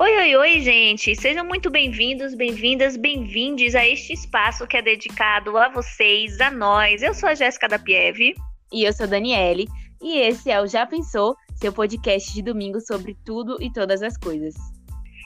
Oi, oi, oi, gente! Sejam muito bem-vindos, bem-vindas, bem-vindes a este espaço que é dedicado a vocês, a nós. Eu sou a Jéssica da Pieve. E eu sou a Daniele. E esse é o Já Pensou, seu podcast de domingo sobre tudo e todas as coisas.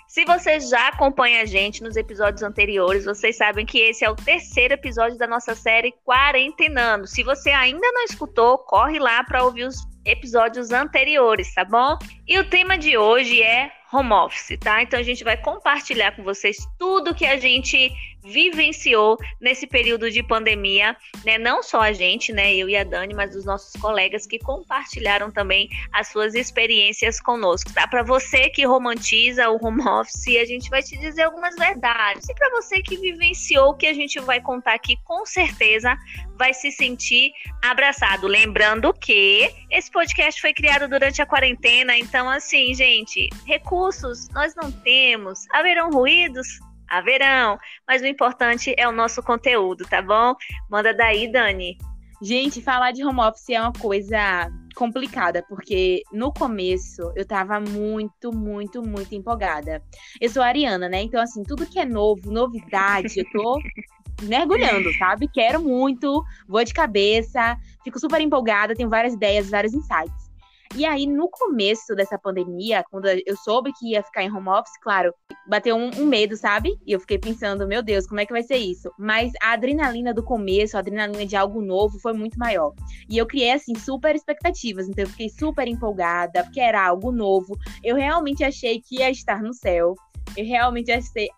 Se você já acompanha a gente nos episódios anteriores, vocês sabem que esse é o terceiro episódio da nossa série Quarentenando. Se você ainda não escutou, corre lá para ouvir os episódios anteriores, tá bom? E o tema de hoje é home office, tá? Então a gente vai compartilhar com vocês tudo que a gente vivenciou nesse período de pandemia, né? Não só a gente, né, eu e a Dani, mas os nossos colegas que compartilharam também as suas experiências conosco, tá? Para você que romantiza o home office, a gente vai te dizer algumas verdades. E para você que vivenciou o que a gente vai contar aqui, com certeza vai se sentir abraçado. Lembrando que esse podcast foi criado durante a quarentena, então assim, gente, recursos nós não temos. Haverão ruídos? Haverão, mas o importante é o nosso conteúdo, tá bom? Manda daí, Dani. Gente, falar de home office é uma coisa complicada, porque no começo eu tava muito, muito, muito empolgada. Eu sou ariana, né? Então, assim, tudo que é novo, novidade, eu tô mergulhando, sabe? Quero muito, vou de cabeça, fico super empolgada, tenho várias ideias, vários insights. E aí, no começo dessa pandemia, quando eu soube que ia ficar em home office, claro, bateu um, um, medo, sabe? E eu fiquei pensando, meu Deus, como é que vai ser isso? Mas a adrenalina do começo, a adrenalina de algo novo foi muito maior. E eu criei, assim, super expectativas. Então, eu fiquei super empolgada, porque era algo novo. Eu realmente achei que ia estar no céu. Eu realmente achei,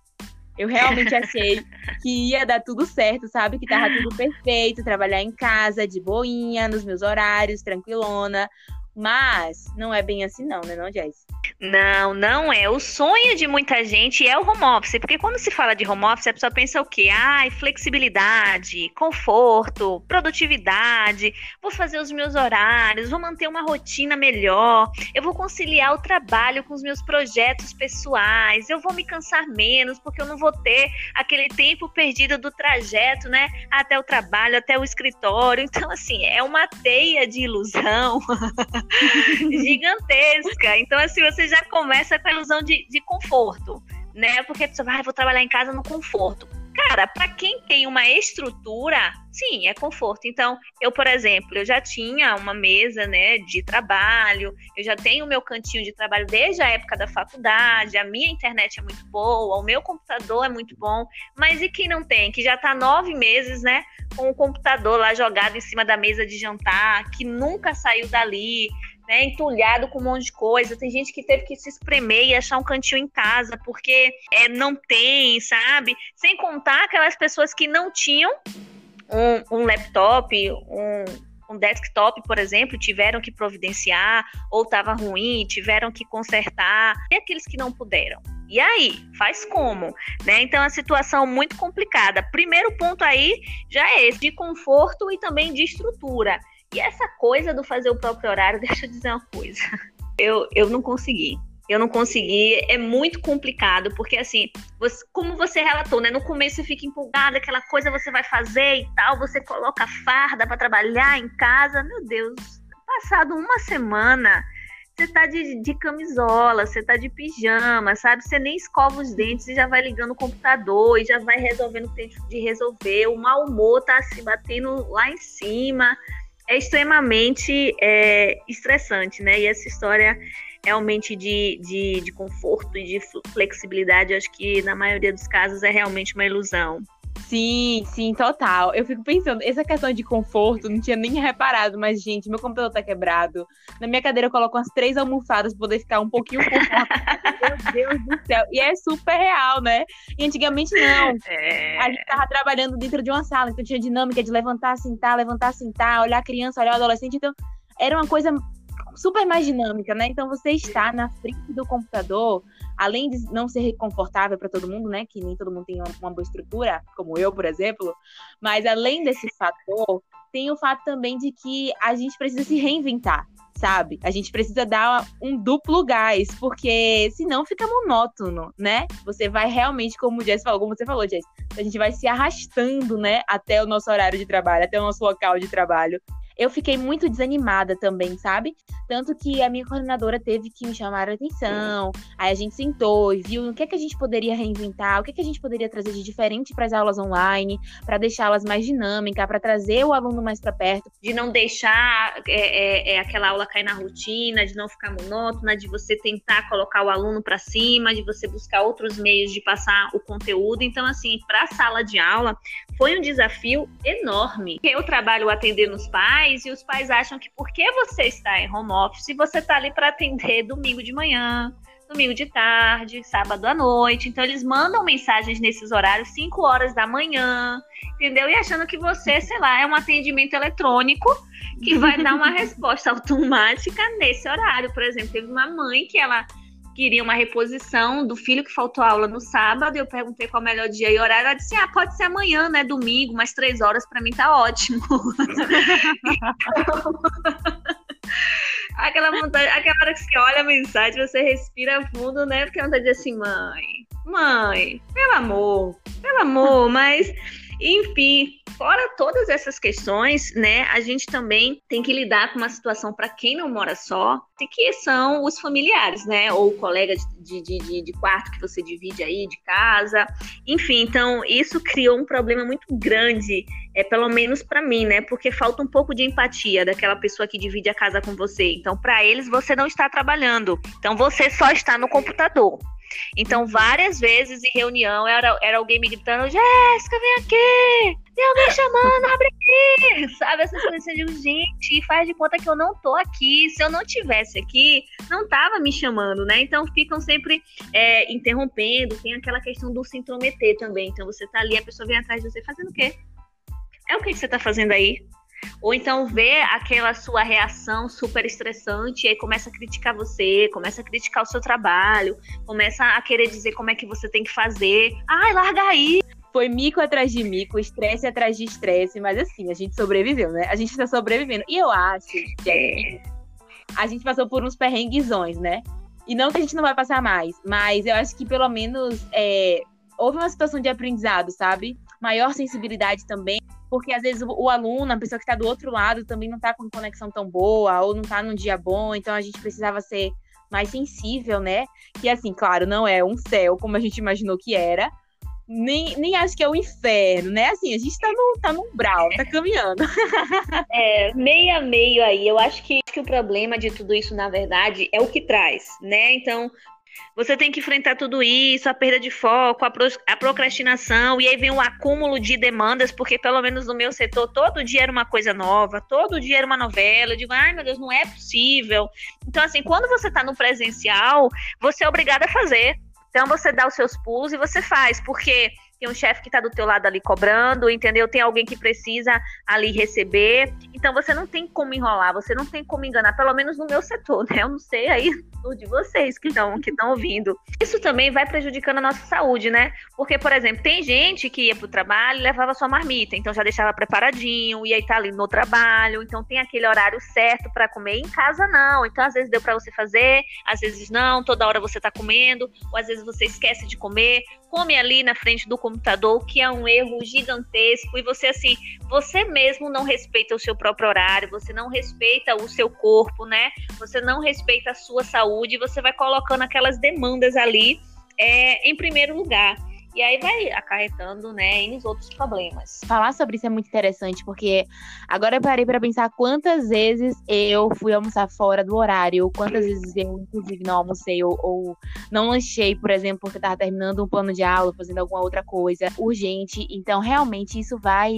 eu realmente achei que ia dar tudo certo, sabe? Que tava tudo perfeito, trabalhar em casa, de boinha, nos meus horários, tranquilona. Mas não é bem assim, não, né, não, Jess? Não, não é. O sonho de muita gente é o home office, porque quando se fala de home office, a pessoa pensa o quê? Ai, flexibilidade, conforto, produtividade, vou fazer os meus horários, vou manter uma rotina melhor, eu vou conciliar o trabalho com os meus projetos pessoais, eu vou me cansar menos, porque eu não vou ter aquele tempo perdido do trajeto, né, até o trabalho, até o escritório. Então, assim, é uma teia de ilusão gigantesca. Então, assim, você já começa com a ilusão de, de conforto, né? Porque pessoa vai, ah, vou trabalhar em casa no conforto. Cara, para quem tem uma estrutura, sim, é conforto. Então, eu, por exemplo, eu já tinha uma mesa, né, de trabalho, eu já tenho o meu cantinho de trabalho desde a época da faculdade, a minha internet é muito boa, o meu computador é muito bom, mas e quem não tem? Que já tá nove meses, né, com o computador lá jogado em cima da mesa de jantar, que nunca saiu dali, né, entulhado com um monte de coisa. Tem gente que teve que se espremer e achar um cantinho em casa porque é, não tem, sabe? Sem contar aquelas pessoas que não tinham um, um laptop, um, um desktop, por exemplo, tiveram que providenciar ou estava ruim, tiveram que consertar. E aqueles que não puderam. E aí, faz como? Né? Então, a situação muito complicada. Primeiro ponto aí já é esse, de conforto e também de estrutura. E essa coisa do fazer o próprio horário, deixa eu dizer uma coisa. Eu, eu não consegui. Eu não consegui, é muito complicado, porque assim, você, como você relatou, né? No começo você fica empolgada, aquela coisa você vai fazer e tal, você coloca farda para trabalhar em casa. Meu Deus, passado uma semana, você tá de, de camisola, você tá de pijama, sabe? Você nem escova os dentes e já vai ligando o computador e já vai resolvendo o que tem de resolver. O mau humor tá se batendo lá em cima é extremamente é, estressante, né? E essa história realmente de, de, de conforto e de flexibilidade, acho que na maioria dos casos é realmente uma ilusão. Sim, sim, total. Eu fico pensando, essa questão de conforto, não tinha nem reparado, mas, gente, meu computador tá quebrado. Na minha cadeira eu coloco umas três almofadas pra poder ficar um pouquinho confortável. meu Deus do céu. E é super real, né? E antigamente não. É... A gente tava trabalhando dentro de uma sala, então tinha dinâmica de levantar, sentar, levantar, sentar, olhar a criança, olhar o adolescente. Então, era uma coisa super mais dinâmica, né? Então você está na frente do computador, além de não ser confortável para todo mundo, né? Que nem todo mundo tem uma, boa estrutura, como eu, por exemplo. Mas além desse fator, tem o fato também de que a gente precisa se reinventar. Sabe? A gente precisa dar um duplo gás, porque senão fica monótono, né? Você vai realmente, como o Jess falou, como você falou, Jess, a gente vai se arrastando, né, até o nosso horário de trabalho, até o nosso local de trabalho eu fiquei muito desanimada também, sabe? Tanto que a minha coordenadora teve que me chamar a atenção, aí a gente sentou e viu o que, é que a gente poderia reinventar, o que, é que a gente poderia trazer de diferente para as aulas online, para deixá-las mais dinâmicas, para trazer o aluno mais para perto. De não deixar é, é, é, aquela aula cair na rotina, de não ficar monótona, de você tentar colocar o aluno para cima, de você buscar outros meios de passar o conteúdo. Então, assim, para a sala de aula, foi um desafio enorme. Eu trabalho atendendo os pais e os pais acham que porque você está em home office, você está ali para atender domingo de manhã, domingo de tarde, sábado à noite. Então eles mandam mensagens nesses horários, 5 horas da manhã, entendeu? E achando que você, sei lá, é um atendimento eletrônico que vai dar uma resposta automática nesse horário. Por exemplo, teve uma mãe que ela queria uma reposição do filho que faltou aula no sábado. Eu perguntei qual é o melhor dia e horário. Ela disse: Ah, pode ser amanhã, né? Domingo, mais três horas, para mim tá ótimo. aquela vontade, aquela hora que você olha a mensagem, você respira fundo, né? Porque vontade de dizer assim, mãe, mãe, pelo amor, pelo amor, mas enfim, fora todas essas questões, né, a gente também tem que lidar com uma situação para quem não mora só, que são os familiares, né, ou colega de, de, de, de quarto que você divide aí, de casa, enfim, então isso criou um problema muito grande, é pelo menos para mim, né, porque falta um pouco de empatia daquela pessoa que divide a casa com você. Então, para eles você não está trabalhando, então você só está no computador. Então, várias vezes em reunião era, era alguém me gritando: Jéssica, vem aqui! Tem alguém chamando, abre aqui! Sabe? Essas coisas de gente, faz de conta que eu não tô aqui. Se eu não tivesse aqui, não tava me chamando, né? Então ficam sempre é, interrompendo. Tem aquela questão do se intrometer também. Então você tá ali, a pessoa vem atrás de você fazendo o quê? É o que, que você tá fazendo aí? Ou então vê aquela sua reação super estressante e aí começa a criticar você, começa a criticar o seu trabalho, começa a querer dizer como é que você tem que fazer. Ai, larga aí! Foi mico atrás de mico, estresse atrás de estresse, mas assim, a gente sobreviveu, né? A gente está sobrevivendo. E eu acho que é. a gente passou por uns perrenguezões, né? E não que a gente não vai passar mais, mas eu acho que pelo menos é, houve uma situação de aprendizado, sabe? Maior sensibilidade também porque às vezes o, o aluno, a pessoa que está do outro lado, também não está com conexão tão boa, ou não está num dia bom, então a gente precisava ser mais sensível, né? Que assim, claro, não é um céu como a gente imaginou que era, nem, nem acho que é o inferno, né? Assim, a gente tá no, tá no umbral, tá caminhando. É, meio a meio aí. Eu acho que, que o problema de tudo isso, na verdade, é o que traz, né? Então, você tem que enfrentar tudo isso, a perda de foco, a, pro, a procrastinação, e aí vem o acúmulo de demandas, porque pelo menos no meu setor, todo dia era uma coisa nova, todo dia era uma novela. Eu digo, ai meu Deus, não é possível. Então, assim, quando você está no presencial, você é obrigado a fazer. Então, você dá os seus pulos e você faz, porque tem um chefe que está do teu lado ali cobrando, entendeu? Tem alguém que precisa ali receber. Então você não tem como enrolar, você não tem como enganar, pelo menos no meu setor, né? Eu não sei aí de vocês que estão que estão ouvindo. Isso também vai prejudicando a nossa saúde, né? Porque, por exemplo, tem gente que ia pro trabalho e levava sua marmita, então já deixava preparadinho, e aí tá ali no trabalho, então tem aquele horário certo para comer. Em casa não. Então às vezes deu para você fazer, às vezes não, toda hora você tá comendo, ou às vezes você esquece de comer, come ali na frente do computador, que é um erro gigantesco, e você, assim, você mesmo não respeita o seu próprio horário, você não respeita o seu corpo, né? Você não respeita a sua saúde, você vai colocando aquelas demandas ali é, em primeiro lugar. E aí vai acarretando, né, em outros problemas. Falar sobre isso é muito interessante, porque agora eu parei para pensar quantas vezes eu fui almoçar fora do horário, quantas vezes eu, inclusive, não almocei ou, ou não lanchei, por exemplo, porque estava terminando um plano de aula, fazendo alguma outra coisa urgente. Então, realmente, isso vai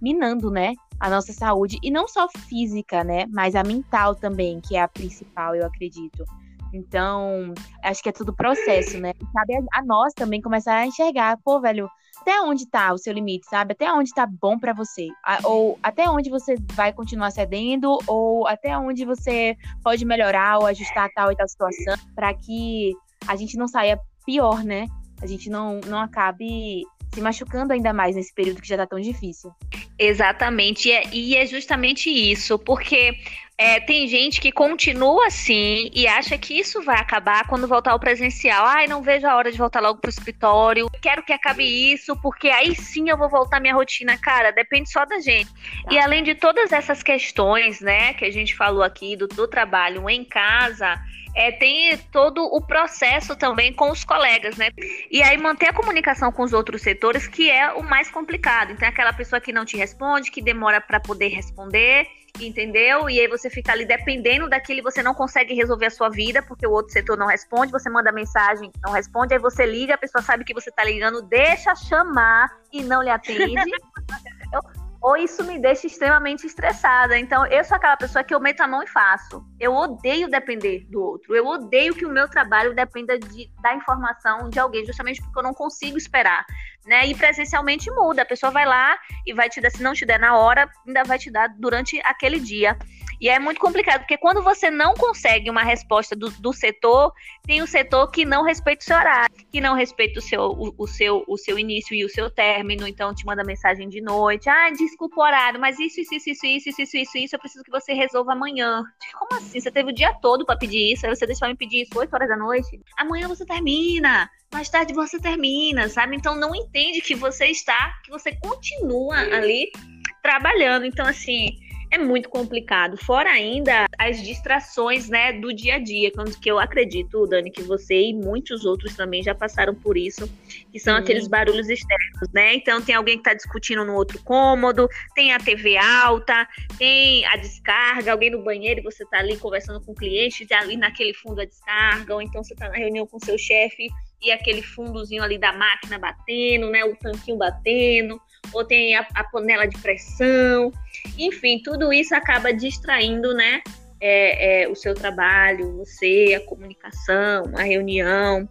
minando, né, a nossa saúde, e não só física, né, mas a mental também, que é a principal, eu acredito. Então, acho que é tudo processo, né? E cabe a nós também começar a enxergar, pô, velho, até onde tá o seu limite, sabe? Até onde tá bom para você? Ou até onde você vai continuar cedendo, ou até onde você pode melhorar ou ajustar tal e tal situação, para que a gente não saia pior, né? A gente não, não acabe se machucando ainda mais nesse período que já tá tão difícil. Exatamente, e é, e é justamente isso, porque É, tem gente que continua assim e acha que isso vai acabar quando voltar ao presencial. Ai, não vejo a hora de voltar logo pro escritório. Quero que acabe isso, porque aí sim eu vou voltar à minha rotina. Cara, depende só da gente. Tá. E além de todas essas questões, né, que a gente falou aqui do, do trabalho em casa, é, tem todo o processo também com os colegas, né? E aí manter a comunicação com os outros setores, que é o mais complicado. Então, aquela pessoa que não te responde, que demora para poder responder, entendeu? E aí você fica ali dependendo daquilo, você não consegue resolver a sua vida, porque o outro setor não responde, você manda mensagem, não responde, aí você liga, a pessoa sabe que você tá ligando, deixa chamar e não lhe atende. ou isso me deixa extremamente estressada. Então, eu sou aquela pessoa que eu meto a mão e faço. Eu odeio depender do outro. Eu odeio que o meu trabalho dependa de, da informação de alguém, justamente porque eu não consigo esperar. Né? E presencialmente muda. A pessoa vai lá e vai te dar, se não te der na hora, ainda vai te dar durante aquele dia. E é muito complicado, porque quando você não consegue uma resposta do, do setor, tem o setor que não respeita o seu horário, que não respeita o seu, o, o, seu, o seu início e o seu término, então te manda mensagem de noite. Ah, desculpa o horário, mas isso, isso, isso, isso, isso, isso, isso, isso, eu preciso que você resolva amanhã. Como assim? Você teve o dia todo para pedir isso, aí você deixa me pedir isso 8 horas da noite? Amanhã você termina mais tarde você termina, sabe? Então não entende que você está, que você continua ali trabalhando. Então, assim, é muito complicado. Fora ainda as distrações, né, do dia a dia, que eu acredito, Dani, que você e muitos outros também já passaram por isso, que são Sim. aqueles barulhos externos, né? Então tem alguém que está discutindo no outro cômodo, tem a TV alta, tem a descarga, alguém no banheiro e você está ali conversando com o cliente, e ali naquele fundo a descarga, ou então você está na reunião com seu chefe e aquele fundozinho ali da máquina batendo, né? O tanquinho batendo, ou tem a, a panela de pressão. Enfim, tudo isso acaba distraindo, né? É, é, o seu trabalho, você, a comunicação, a reunião.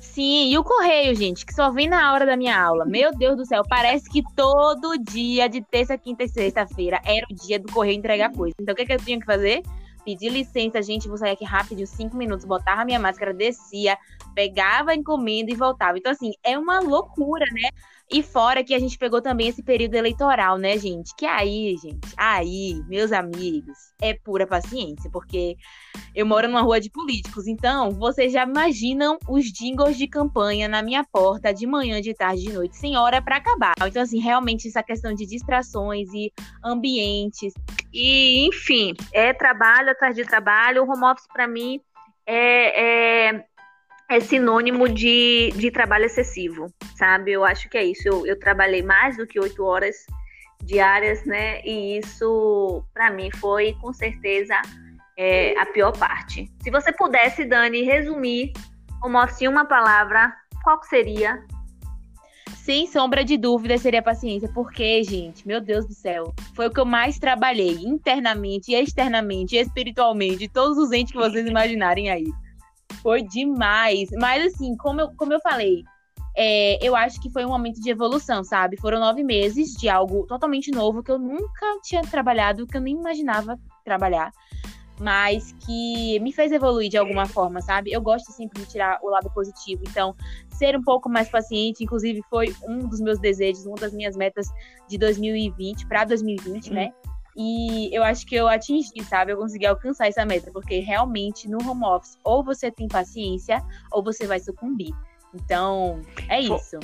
Sim, e o correio, gente, que só vem na hora da minha aula. Meu Deus do céu, parece que todo dia, de terça, quinta e sexta-feira, era o dia do correio entregar coisa. Então, o que, que eu tinha que fazer? Pedir licença, gente, vou sair aqui rápido, cinco minutos, botava minha máscara, descia, pegava a encomenda e voltava. Então, assim, é uma loucura, né? E fora que a gente pegou também esse período eleitoral, né, gente? Que aí, gente, aí, meus amigos, é pura paciência, porque eu moro numa rua de políticos, então vocês já imaginam os jingles de campanha na minha porta de manhã, de tarde, de noite, sem hora para acabar. Então, assim, realmente essa questão de distrações e ambientes. E, enfim, é trabalho atrás de trabalho. O home office, para mim, é, é é sinônimo de, de trabalho excessivo, sabe? Eu acho que é isso. Eu, eu trabalhei mais do que oito horas diárias, né? E isso, para mim, foi com certeza é, a pior parte. Se você pudesse, Dani, resumir como assim uma palavra, qual seria? Sem sombra de dúvida seria paciência, porque, gente, meu Deus do céu, foi o que eu mais trabalhei internamente, externamente, espiritualmente, todos os entes que vocês imaginarem aí. Foi demais. Mas, assim, como eu, como eu falei, é, eu acho que foi um momento de evolução, sabe? Foram nove meses de algo totalmente novo que eu nunca tinha trabalhado, que eu nem imaginava trabalhar, mas que me fez evoluir de alguma forma, sabe? Eu gosto sempre de tirar o lado positivo, então ser um pouco mais paciente, inclusive foi um dos meus desejos, uma das minhas metas de 2020 para 2020, hum. né? E eu acho que eu atingi, sabe? Eu consegui alcançar essa meta, porque realmente no home office, ou você tem paciência, ou você vai sucumbir. Então, é isso.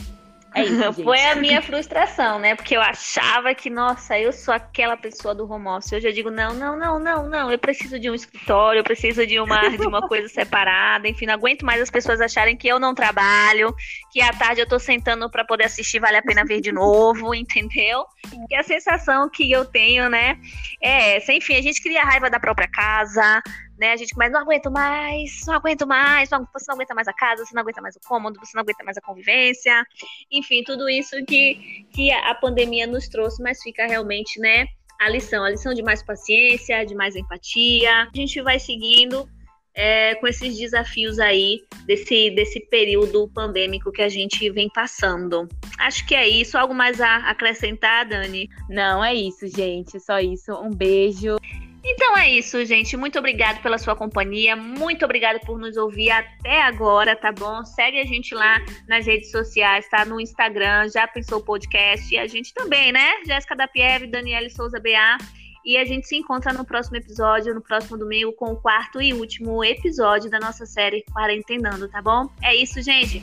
É isso, Foi a minha frustração, né? Porque eu achava que, nossa, eu sou aquela pessoa do home office. Hoje eu digo, não, não, não, não, não. Eu preciso de um escritório, eu preciso de uma, de uma coisa separada. Enfim, não aguento mais as pessoas acharem que eu não trabalho, que à tarde eu tô sentando para poder assistir, vale a pena ver de novo, entendeu? Que a sensação que eu tenho, né, é essa. Enfim, a gente cria raiva da própria casa, né? A gente começa, não aguento mais, não aguento mais, não, você não aguenta mais a casa, você não aguenta mais o cômodo, você não aguenta mais a convivência, enfim, tudo isso que, que a pandemia nos trouxe, mas fica realmente, né, a lição, a lição de mais paciência, de mais empatia. A gente vai seguindo é, com esses desafios aí desse, desse período pandêmico que a gente vem passando. Acho que é isso. Algo mais a acrescentar, Dani? Não, é isso, gente. Só isso. Um beijo. Então é isso, gente. Muito obrigado pela sua companhia. Muito obrigado por nos ouvir até agora, tá bom? Segue a gente lá nas redes sociais, tá? No Instagram, já pensou o podcast. E a gente também, né? Jéssica da Pieve, Daniele Souza BA. E a gente se encontra no próximo episódio, no próximo domingo, com o quarto e último episódio da nossa série Quarentenando, tá bom? É isso, gente.